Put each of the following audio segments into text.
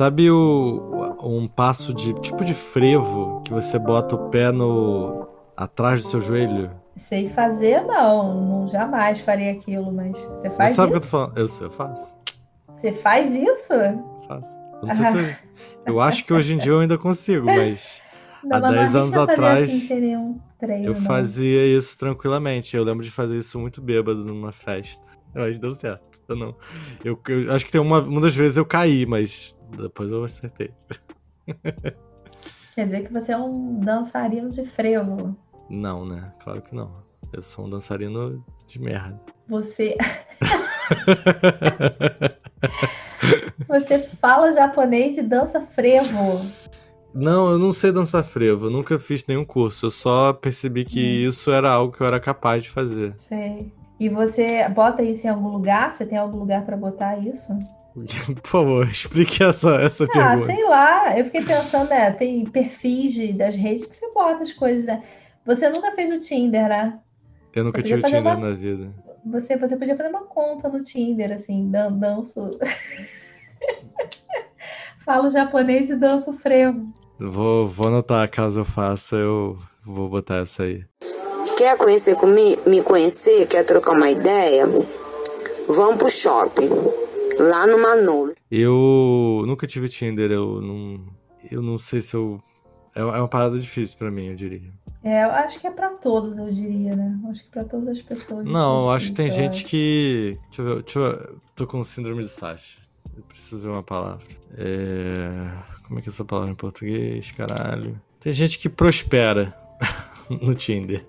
Sabe o um passo de tipo de frevo que você bota o pé no atrás do seu joelho? Sei fazer, não. não jamais faria aquilo, mas você faz Você sabe o que eu tô falando? Eu sei, eu faço. Você faz isso? Faço. Eu, não sei se hoje- eu acho que hoje em dia eu ainda consigo, mas Não, Há mas não 10 anos atrás, assim, treino, eu não. fazia isso tranquilamente. Eu lembro de fazer isso muito bêbado numa festa. Eu que deu certo. Eu não. Eu, eu acho que tem uma, uma das vezes eu caí, mas depois eu acertei. Quer dizer que você é um dançarino de frevo. Não, né? Claro que não. Eu sou um dançarino de merda. Você, você fala japonês e dança frevo. Não, eu não sei dançar frevo, eu nunca fiz nenhum curso, eu só percebi que Hum. isso era algo que eu era capaz de fazer. Sei. E você bota isso em algum lugar? Você tem algum lugar pra botar isso? Por favor, explique essa, essa Ah, pergunta. sei lá. Eu fiquei pensando, né? Tem perfis de- das redes que você bota as coisas, né? Você nunca fez o Tinder, né? Eu nunca tive Tinder uma- na vida. Você, você podia fazer uma conta no Tinder, assim, dan danço. Falo japonês e danço frevo. Vou, vou anotar, caso eu faça, eu vou botar essa aí. Quer conhecer comigo, me conhecer? Quer trocar uma ideia? Vamos pro shopping. Lá no Manolo. Eu nunca tive Tinder, eu não. Eu não sei se eu. É é uma parada difícil pra mim, eu diria. É, eu acho que é pra todos, eu diria, né? Acho que pra todas as pessoas. Não, eu acho que tem eu gente acho. que. Deixa eu ver, deixa eu ver. Tô com síndrome de Sasha. Eu preciso ver uma palavra. É. Como é que é essa palavra em português? Caralho. Tem gente que prospera no Tinder.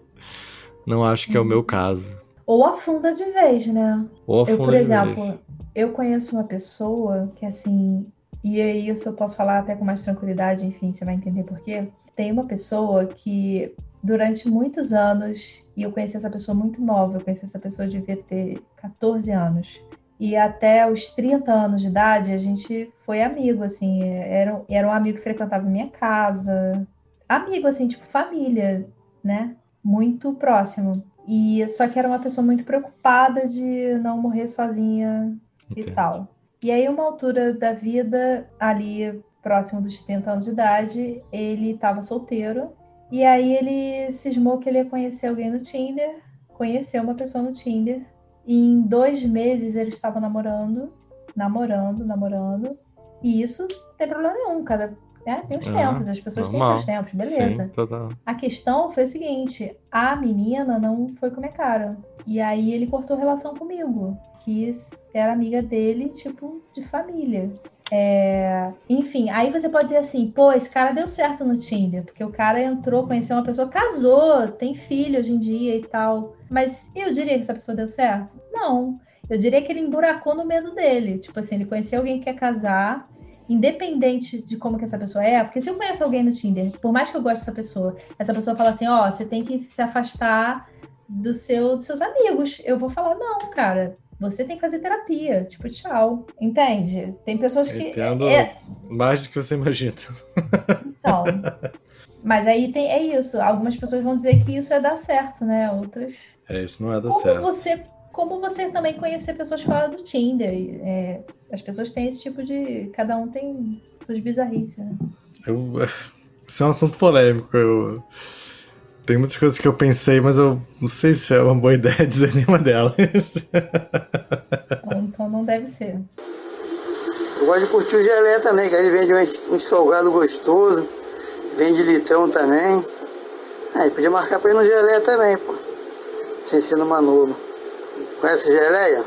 Não acho que é o meu caso. Ou afunda de vez, né? Ou Eu, afunda por de exemplo, vez. eu conheço uma pessoa que assim, e aí isso eu posso falar até com mais tranquilidade, enfim, você vai entender por quê. Tem uma pessoa que durante muitos anos, e eu conheci essa pessoa muito nova, eu conheci essa pessoa devia ter 14 anos. E até os 30 anos de idade, a gente foi amigo, assim, era, era um amigo que frequentava minha casa, amigo, assim, tipo família, né? Muito próximo. E só que era uma pessoa muito preocupada de não morrer sozinha e tal. E aí, uma altura da vida, ali próximo dos 30 anos de idade, ele estava solteiro. E aí ele cismou que ele ia conhecer alguém no Tinder, conheceu uma pessoa no Tinder. E em dois meses ele estava namorando, namorando, namorando. E isso não tem problema nenhum, cada. Né? Tem os Ah, tempos, as pessoas têm normal. seus tempos, beleza. Sim, total. A questão foi o seguinte: a menina não foi com a minha cara. E aí ele cortou relação comigo, que era amiga dele, tipo, de família. É, Enfim, aí você pode dizer assim, pô, esse cara deu certo no Tinder, porque o cara entrou, conheceu uma pessoa, casou, tem filho hoje em dia e tal. Mas eu diria que essa pessoa deu certo? Não. Eu diria que ele emburacou no medo dele. Tipo assim, ele conheceu alguém que quer casar, independente de como que essa pessoa é, porque se eu conheço alguém no Tinder, por mais que eu goste dessa pessoa, essa pessoa fala assim, ó, você tem que se afastar do seu, dos seus amigos. Eu vou falar, não, cara, você tem que fazer terapia, tipo, tchau. Entende? Tem pessoas que. Entendo É, mais do que você imagina. então. Mas aí tem, é isso. Algumas pessoas vão dizer que isso é dar certo, né? Outras. É, isso não é dar Como certo. você, como você também conhecer pessoas fora do Tinder. É, as pessoas têm esse tipo de. Cada um tem suas bizarrices, né? Eu, isso é um assunto polêmico. Eu, tem muitas coisas que eu pensei, mas eu não sei se é uma boa ideia dizer nenhuma delas. Então, então não deve ser. Eu gosto de curtir o gelé também, que ele vende um, um salgado gostoso, vende litrão também. Aí podia marcar pra ir no gelé também, pô. Sem ser no Manolo. Conhece geleia?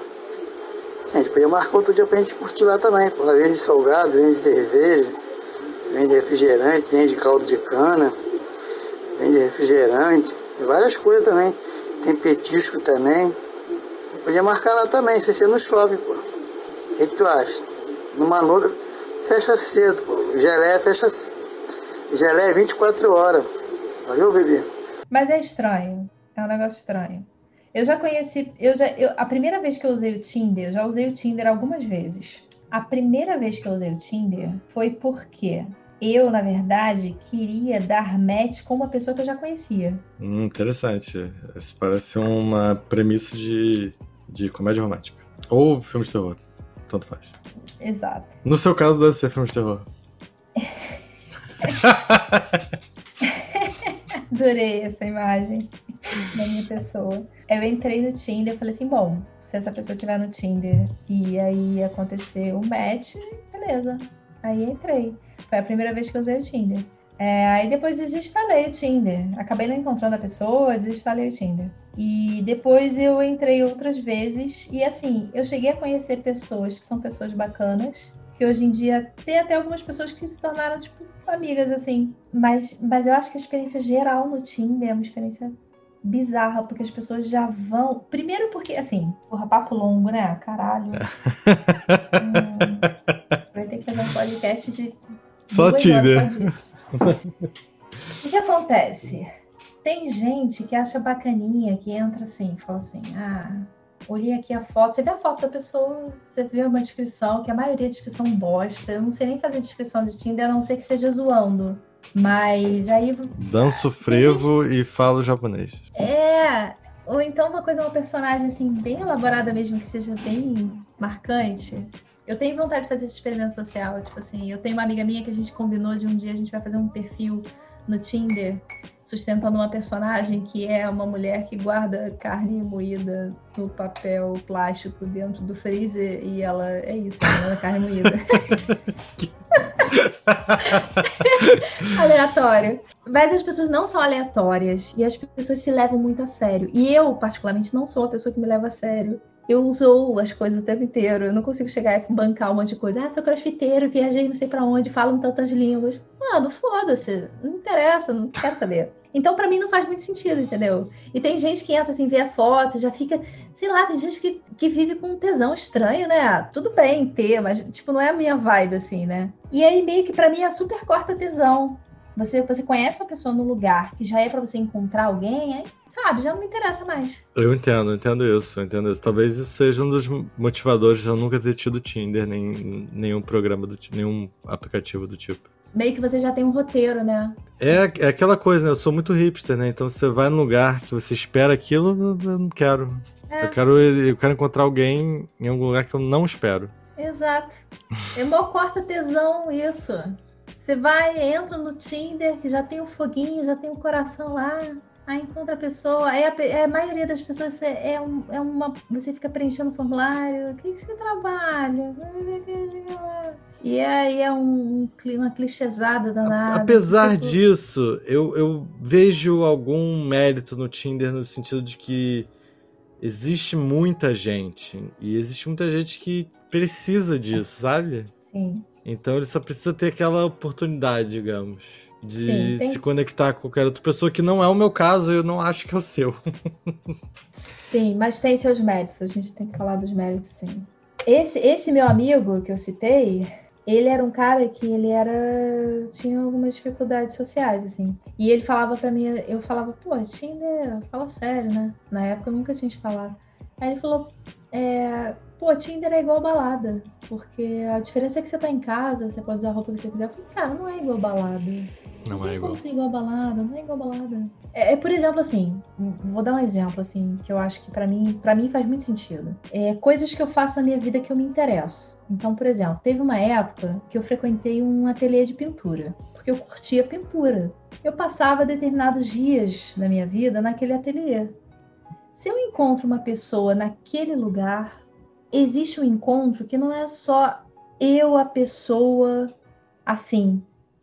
A gente podia marcar outro dia pra gente curtir lá também, pô. Ela vende salgado, vende cerveja, vende refrigerante, vende caldo de cana, vende refrigerante, várias coisas também. Tem petisco também. Podia marcar lá também, sem ser no shopping, pô. O que, que tu acha? No Manolo fecha cedo, pô. Gelé fecha. Gelé é 24 horas. Valeu, bebê? Mas é estranho. É um negócio estranho. Eu já conheci. Eu já, eu, a primeira vez que eu usei o Tinder, eu já usei o Tinder algumas vezes. A primeira vez que eu usei o Tinder foi porque eu, na verdade, queria dar match com uma pessoa que eu já conhecia. Hum, interessante. Isso parece uma premissa de, de comédia romântica. Ou filme de terror. Tanto faz. Exato. No seu caso, deve ser filme de terror. Adorei essa imagem da minha pessoa. Eu entrei no Tinder e falei assim, bom, se essa pessoa estiver no Tinder e aí acontecer um match, beleza. Aí entrei. Foi a primeira vez que eu usei o Tinder. É, aí depois desinstalei o Tinder. Acabei não encontrando a pessoa, desinstalei o Tinder. E depois eu entrei outras vezes. E assim, eu cheguei a conhecer pessoas que são pessoas bacanas. Que hoje em dia tem até algumas pessoas que se tornaram, tipo, amigas, assim. Mas, mas eu acho que a experiência geral no Tinder é uma experiência bizarra, porque as pessoas já vão. Primeiro porque, assim, porra, papo longo, né? Caralho. hum, vai ter que fazer um podcast de. Só Tinder. O que acontece? Tem gente que acha bacaninha, que entra assim, fala assim, ah, olhei aqui a foto, você vê a foto da pessoa, você vê uma descrição, que a maioria é descrição bosta, eu não sei nem fazer descrição de Tinder, a não ser que seja zoando. Mas aí. Danço frevo gente... e falo japonês. É. Ou então uma coisa, uma personagem assim, bem elaborada mesmo, que seja bem marcante. Eu tenho vontade de fazer esse experimento social. Tipo assim, eu tenho uma amiga minha que a gente combinou de um dia a gente vai fazer um perfil no Tinder sustentando uma personagem que é uma mulher que guarda carne moída no papel plástico dentro do freezer e ela é isso, ela é carne moída. Aleatório. Mas as pessoas não são aleatórias e as pessoas se levam muito a sério. E eu, particularmente, não sou uma pessoa que me leva a sério eu uso as coisas o tempo inteiro. Eu não consigo chegar e bancar um monte de coisa. Ah, sou crossfiteiro, viajei não sei para onde, falo tantas línguas. Mano, foda-se. Não interessa, não quero saber. Então, para mim, não faz muito sentido, entendeu? E tem gente que entra assim, vê a foto, já fica. Sei lá, tem gente que, que vive com um tesão estranho, né? Ah, tudo bem ter, mas, tipo, não é a minha vibe, assim, né? E aí, meio que para mim, é super corta tesão. Você, você conhece uma pessoa no lugar que já é para você encontrar alguém, aí sabe, já não me interessa mais. Eu entendo, entendo isso, entendo isso. Talvez isso seja um dos motivadores de eu nunca ter tido Tinder, nem nenhum programa do nenhum aplicativo do tipo. Meio que você já tem um roteiro, né? É, é aquela coisa, né? Eu sou muito hipster, né? Então você vai num lugar que você espera aquilo, eu não quero. É. Eu, quero eu quero encontrar alguém em algum lugar que eu não espero. Exato. É mó corta tesão isso. Você vai, entra no Tinder, que já tem o foguinho, já tem o coração lá. Aí encontra a pessoa, é a, é a maioria das pessoas é, é, um, é uma. Você fica preenchendo o formulário, o que, que você trabalha? E aí é um, uma clichêsada danada. Apesar tipo... disso, eu, eu vejo algum mérito no Tinder no sentido de que existe muita gente. E existe muita gente que precisa disso, sabe? Sim. Então ele só precisa ter aquela oportunidade, digamos de sim, se conectar com qualquer outra pessoa, que não é o meu caso, eu não acho que é o seu. sim, mas tem seus méritos, a gente tem que falar dos méritos, sim. Esse, esse meu amigo que eu citei, ele era um cara que ele era tinha algumas dificuldades sociais assim. E ele falava para mim eu falava pô Tinder fala sério né? Na época eu nunca tinha instalado. Aí ele falou é, pô Tinder é igual balada porque a diferença é que você tá em casa você pode usar a roupa que você quiser. Eu falei cara não é igual balada não, não é igual. Ser igual balada, não é igual balada. É, é, por exemplo, assim, vou dar um exemplo, assim, que eu acho que para mim, para mim faz muito sentido. É coisas que eu faço na minha vida que eu me interesso. Então, por exemplo, teve uma época que eu frequentei um ateliê de pintura, porque eu curtia pintura. Eu passava determinados dias da minha vida naquele ateliê. Se eu encontro uma pessoa naquele lugar, existe um encontro que não é só eu, a pessoa, assim,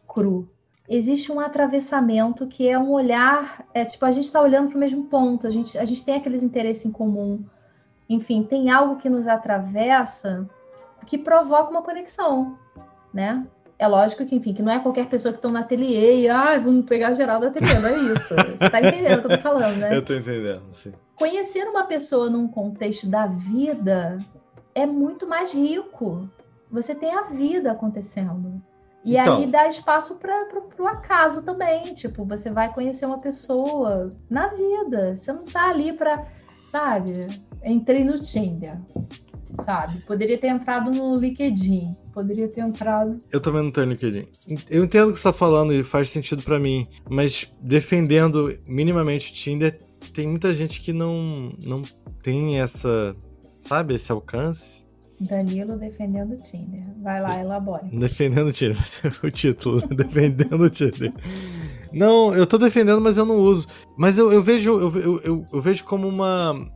cru existe um atravessamento que é um olhar, é tipo, a gente está olhando para o mesmo ponto, a gente, a gente tem aqueles interesses em comum. Enfim, tem algo que nos atravessa que provoca uma conexão, né? É lógico que, enfim, que não é qualquer pessoa que está no ateliê e, ah, vamos pegar geral do ateliê, não é isso. Você está entendendo o que eu tô falando, né? Eu tô entendendo, sim. Conhecer uma pessoa num contexto da vida é muito mais rico. Você tem a vida acontecendo. E então, aí dá espaço para o acaso também. Tipo, você vai conhecer uma pessoa na vida. Você não tá ali para, sabe? Entrei no Tinder, sabe? Poderia ter entrado no LinkedIn. Poderia ter entrado. Eu também não tenho LinkedIn. Eu entendo o que você tá falando e faz sentido para mim. Mas defendendo minimamente o Tinder, tem muita gente que não, não tem essa, sabe, esse alcance. Danilo defendendo o Tinder. Vai lá, elabore. Defendendo o Tinder, vai ser o título. defendendo o Tinder. Não, eu tô defendendo, mas eu não uso. Mas eu, eu vejo eu, eu, eu, vejo como uma,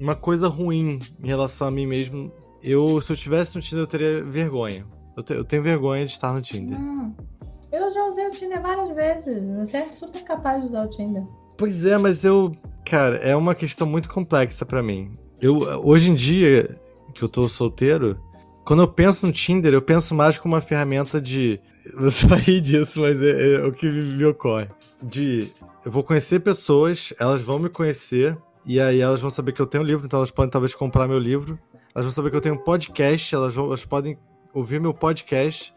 uma coisa ruim em relação a mim mesmo. Eu, se eu tivesse no Tinder, eu teria vergonha. Eu, te- eu tenho vergonha de estar no Tinder. Hum. Eu já usei o Tinder várias vezes. Você é super capaz de usar o Tinder. Pois é, mas eu. Cara, é uma questão muito complexa pra mim. Eu, hoje em dia, que eu tô solteiro, quando eu penso no Tinder, eu penso mais como uma ferramenta de. Você vai rir disso, mas é, é o que me, ocorre. De. Eu vou conhecer pessoas, elas vão me conhecer, e aí elas vão saber que eu tenho um livro, então elas podem talvez comprar meu livro. Elas vão saber que eu tenho um podcast, elas, vão, elas podem ouvir meu podcast,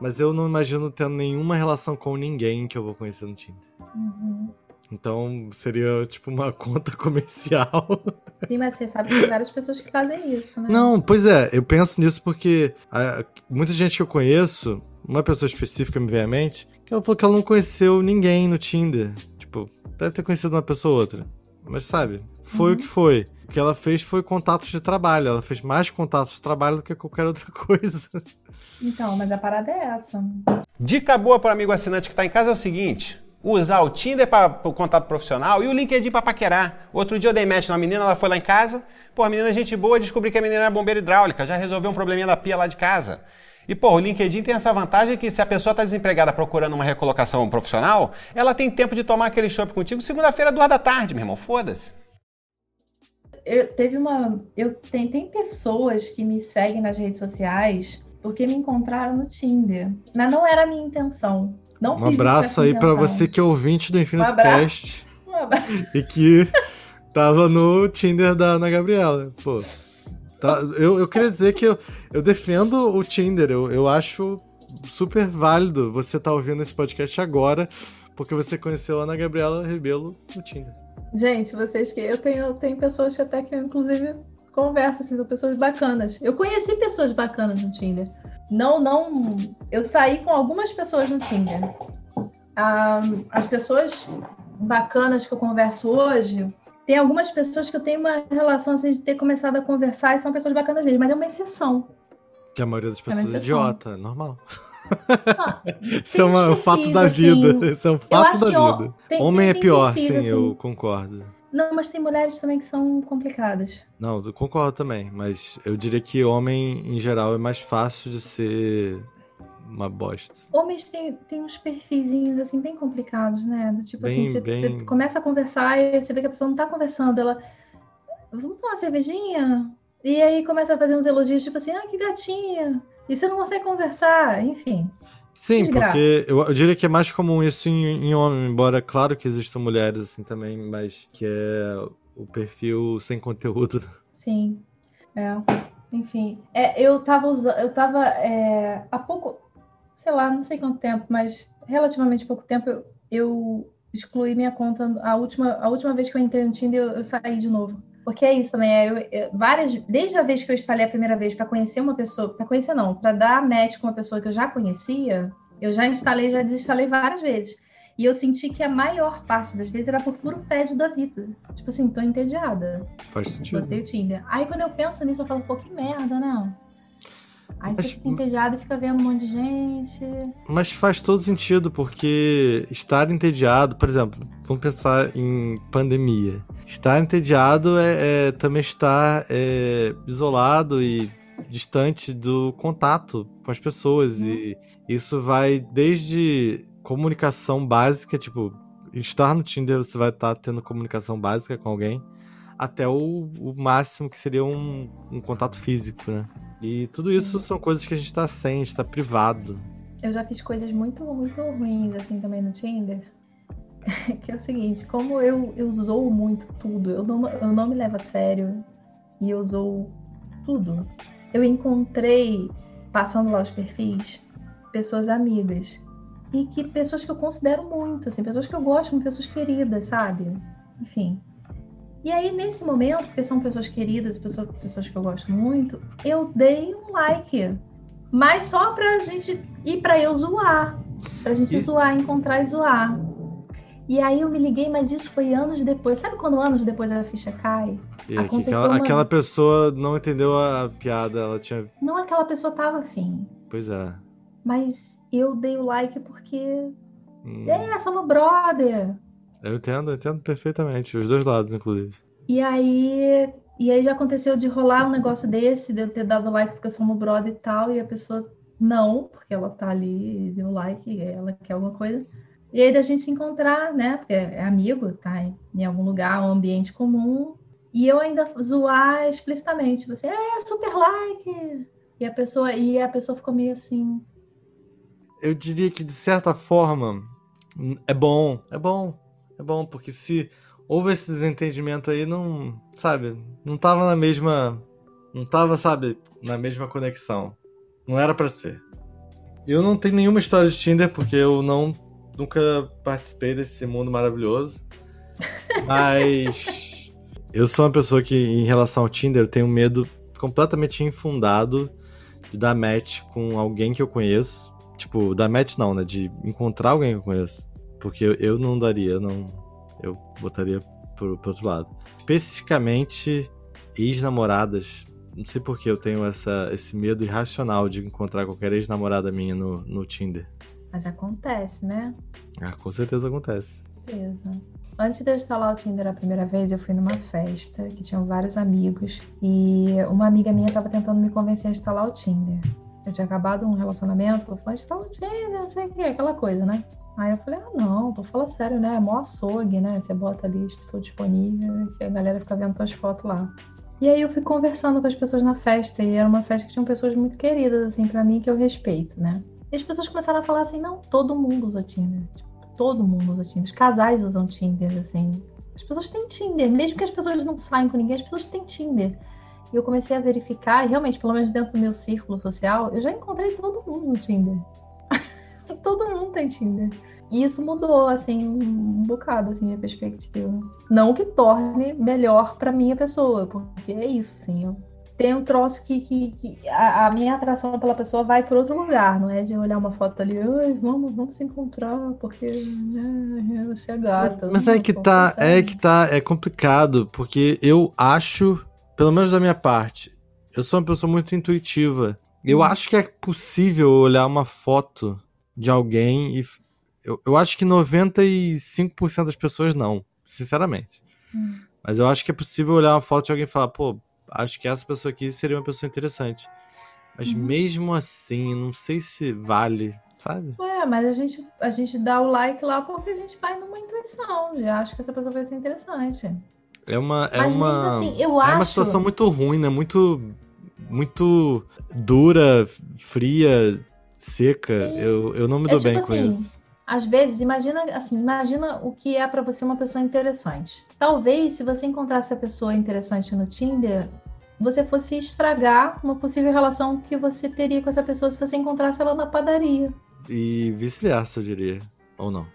mas eu não imagino tendo nenhuma relação com ninguém que eu vou conhecer no Tinder. Uhum. Então seria tipo uma conta comercial. Sim, mas você sabe que tem várias pessoas que fazem isso, né? Não, pois é, eu penso nisso porque ah, muita gente que eu conheço, uma pessoa específica me vem à mente, que ela falou que ela não conheceu ninguém no Tinder. Tipo, deve ter conhecido uma pessoa ou outra. Mas sabe, foi Uhum. o que foi. O que ela fez foi contatos de trabalho. Ela fez mais contatos de trabalho do que qualquer outra coisa. Então, mas a parada é essa. Dica boa para amigo assinante que está em casa é o seguinte: usar o Tinder para o contato profissional e o LinkedIn para paquerar. Outro dia eu dei match numa menina, ela foi lá em casa. Pô, a menina é gente boa, descobri que a menina era bombeira hidráulica, já resolveu um probleminha da pia lá de casa. E, pô, o LinkedIn tem essa vantagem que se a pessoa está desempregada procurando uma recolocação profissional, ela tem tempo de tomar aquele chopp contigo segunda-feira, duas da tarde, meu irmão. Foda-se. Eu teve uma. Eu tem, tem pessoas que me seguem nas redes sociais porque me encontraram no Tinder. Mas não era a minha intenção. Não Um abraço aí pra intenção. você que é ouvinte do Infinito Um. Cast Um abraço. e que tava no Tinder da Ana Gabriela. Pô. Tá, eu, eu queria dizer que eu, eu defendo o Tinder. Eu, eu acho super válido você estar ouvindo esse podcast agora, porque você conheceu a Ana Gabriela Rebelo no Tinder. Gente, vocês que. Eu tenho, eu tenho pessoas que até que eu, inclusive, converso, assim, são pessoas bacanas. Eu conheci pessoas bacanas no Tinder. Não, não. Eu saí com algumas pessoas no Tinder. Ah, as pessoas bacanas que eu converso hoje, tem algumas pessoas que eu tenho uma relação assim de ter começado a conversar e são pessoas bacanas mesmo, mas é uma exceção. Que a maioria das uma pessoas é exceção. idiota, normal. Ah, Isso é uns uma- um perfis, fato da assim, vida. Isso é um fato da vida. Homem é pior, sim, assim. eu concordo. Não, mas tem mulheres também que são complicadas. Não, eu concordo também, mas eu diria que homem, em geral, é mais fácil de ser uma bosta. Homens têm, têm uns perfizinhos assim bem complicados, né? Do tipo Bem- assim, você, bem- você começa a conversar e você vê que a pessoa não tá conversando, ela. Vamos tomar uma cervejinha? E aí começa a fazer uns elogios, tipo assim, ah, que gatinha! E você não consegue conversar, enfim. Sim, porque eu, eu diria que é mais comum isso em, em homem, embora claro que existam mulheres assim também, mas que é o perfil sem conteúdo. Sim. É. Enfim. É, eu tava usando. Eu tava. é, há pouco. Sei lá, não sei quanto tempo, mas relativamente pouco tempo eu, eu excluí minha conta. A última, a última vez que eu entrei no Tinder, eu, eu saí de novo. Porque é isso também. É, eu- eu- várias, desde a vez que eu instalei a primeira vez para conhecer uma pessoa. para conhecer não, para dar match com uma pessoa que eu já conhecia, eu já instalei, já desinstalei várias vezes. E eu senti que a maior parte das vezes era por puro tédio da vida. Tipo assim, tô entediada. Faz sentido. Botei o Tinder. Aí quando eu penso nisso, eu falo, pô, que merda, né? Aí Mas- você fica entediado e fica vendo um monte de gente. Mas faz todo sentido, porque estar entediado, por exemplo, vamos pensar em pandemia. Estar entediado é, é também estar é, isolado e distante do contato com as pessoas. E isso vai desde comunicação básica, tipo, estar no Tinder você vai estar tendo comunicação básica com alguém, até o, o máximo que seria um, um contato físico, né? E tudo isso são coisas que a gente tá sem, a gente tá privado. Eu já fiz coisas muito, muito ruins, assim, também no Tinder. que é o seguinte, como eu, eu zoo muito tudo, eu não, eu não me levo a sério e eu zoo tudo. Eu encontrei, passando lá os perfis, pessoas amigas. E que pessoas que eu considero muito, assim, pessoas que eu gosto, pessoas queridas, sabe? Enfim. E aí, nesse momento, porque são pessoas queridas, pessoas, pessoas que eu gosto muito, eu dei um like. Mas só pra gente ir pra eu zoar. Pra gente E- zoar, encontrar e zoar. E aí eu me liguei, mas isso foi anos depois. Sabe quando anos depois a ficha cai? E aquela, uma- aquela pessoa não entendeu a piada, ela tinha. Não aquela pessoa tava afim, Pois é. mas eu dei o like porque. Hum, É, somos brother! Eu entendo, eu entendo perfeitamente. Os dois lados, inclusive. E aí. E aí já aconteceu de rolar um negócio desse, de eu ter dado like porque uma brother e tal, e a pessoa não, porque ela tá ali, deu like, ela quer alguma coisa. E aí da gente se encontrar, né? Porque é amigo, tá em, algum lugar, um ambiente comum. E eu ainda zoar explicitamente. Você é super like! E a pessoa, e a pessoa ficou meio assim. Eu diria que, de certa forma, é bom. É bom. É bom, porque se houve esse desentendimento aí, não. Sabe? Não tava na mesma. Não tava, sabe? Na mesma conexão. Não era pra ser. Eu não tenho nenhuma história de Tinder, porque eu não. Nunca participei desse mundo maravilhoso. Mas. Eu sou uma pessoa que, em relação ao Tinder, eu tenho medo completamente infundado de dar match com alguém que eu conheço. Tipo, dar match não, né? De encontrar alguém que eu conheço. Porque eu, eu não daria, eu não. Eu botaria pro, pro outro lado. Especificamente ex-namoradas. Não sei por que eu tenho essa, esse medo irracional de encontrar qualquer ex-namorada minha no, no Tinder. Mas acontece, né? Ah, com certeza acontece. Antes de eu instalar o Tinder a primeira vez, eu fui numa festa que tinham vários amigos e uma amiga minha estava tentando me convencer a instalar o Tinder. Eu tinha acabado um relacionamento, ela falou, instala o Tinder, não sei o que, aquela coisa, né? Aí eu falei, ah não, tô falando sério, né? É mó açougue, né? Você bota ali, estou disponível, que a galera fica vendo tuas fotos lá. E aí eu fui conversando com as pessoas na festa, e era uma festa que tinham pessoas muito queridas, assim, pra mim, que eu respeito, né? As pessoas começaram a falar assim, não, todo mundo usa Tinder. Tipo, todo mundo usa Tinder. Os casais usam Tinder, assim. As pessoas têm Tinder. Mesmo que as pessoas não saem com ninguém, as pessoas têm Tinder. E eu comecei a verificar, e realmente, pelo menos dentro do meu círculo social, eu já encontrei todo mundo no Tinder. todo mundo tem Tinder. E isso mudou, assim, um bocado, assim, minha perspectiva. Não que torne melhor pra minha pessoa, porque é isso, assim. Eu tenho um troço que, que, que a, a minha atração pela pessoa vai por outro lugar, não é de olhar uma foto ali, "Ai, vamos, vamos se encontrar, porque né, você é gata. Mas é que tá, é que tá, é complicado, porque eu acho, pelo menos da minha parte, eu sou uma pessoa muito intuitiva. Eu Hum. acho que é possível olhar uma foto de alguém e. Eu, eu acho que 95% das pessoas não, sinceramente. Hum. Mas eu acho que é possível olhar uma foto de alguém e falar, pô, acho que essa pessoa aqui seria uma pessoa interessante. Mas Uhum. mesmo assim, não sei se vale, sabe? Ué, mas a gente, a gente dá o like lá porque a gente vai numa intuição, já acho que essa pessoa vai ser interessante. É uma. É mas uma... assim, eu É acho. uma situação muito ruim, né? Muito, muito dura, fria, seca. Eu, eu não me É dou tipo bem com assim, isso. Às vezes, imagina assim, imagina o que é pra você uma pessoa interessante. Talvez, se você encontrasse a pessoa interessante no Tinder, você fosse estragar uma possível relação que você teria com essa pessoa se você encontrasse ela na padaria. E vice-versa, eu diria. Ou não.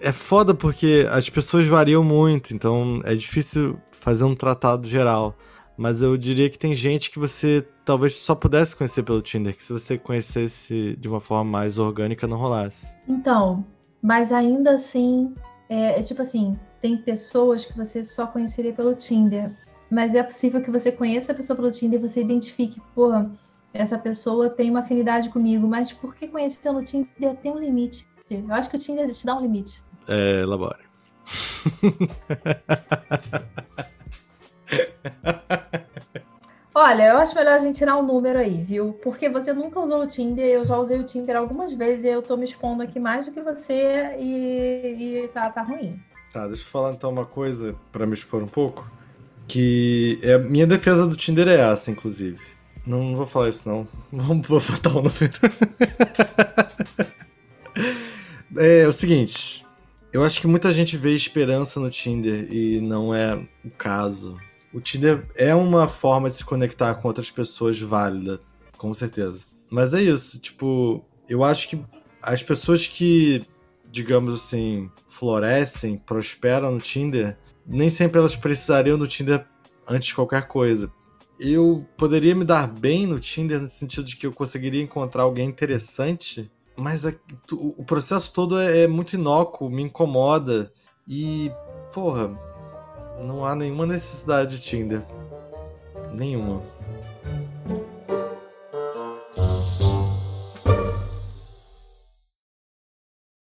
É foda porque as pessoas variam muito, então é difícil fazer um tratado geral. Mas eu diria que tem gente que você talvez só pudesse conhecer pelo Tinder, que se você conhecesse de uma forma mais orgânica não rolasse. Então, mas ainda assim, é, é tipo assim, tem pessoas que você só conheceria pelo Tinder, mas é possível que você conheça a pessoa pelo Tinder e você identifique, porra, essa pessoa tem uma afinidade comigo, mas por que conhecer no Tinder tem um limite? Eu acho que o Tinder te dá um limite. É, elabora. Olha, eu acho melhor a gente tirar um número aí, viu? Porque você nunca usou o Tinder, eu já usei o Tinder algumas vezes e eu tô me expondo aqui mais do que você e, e tá, tá ruim. Tá, deixa eu falar então uma coisa pra me expor um pouco. Que é minha defesa do Tinder é essa, inclusive. Não, não vou falar isso não. Vamos botar o número. é o seguinte. Eu acho que muita gente vê esperança no Tinder e não é o caso. O Tinder é uma forma de se conectar com outras pessoas válida, com certeza. Mas é isso, tipo, eu acho que as pessoas que digamos assim, florescem, prosperam no Tinder, nem sempre elas precisariam do Tinder antes de qualquer coisa. Eu poderia me dar bem no Tinder no sentido de que eu conseguiria encontrar alguém interessante mas a- o processo todo é, é muito inócuo, me incomoda. E, porra, não há nenhuma necessidade de Tinder. Nenhuma.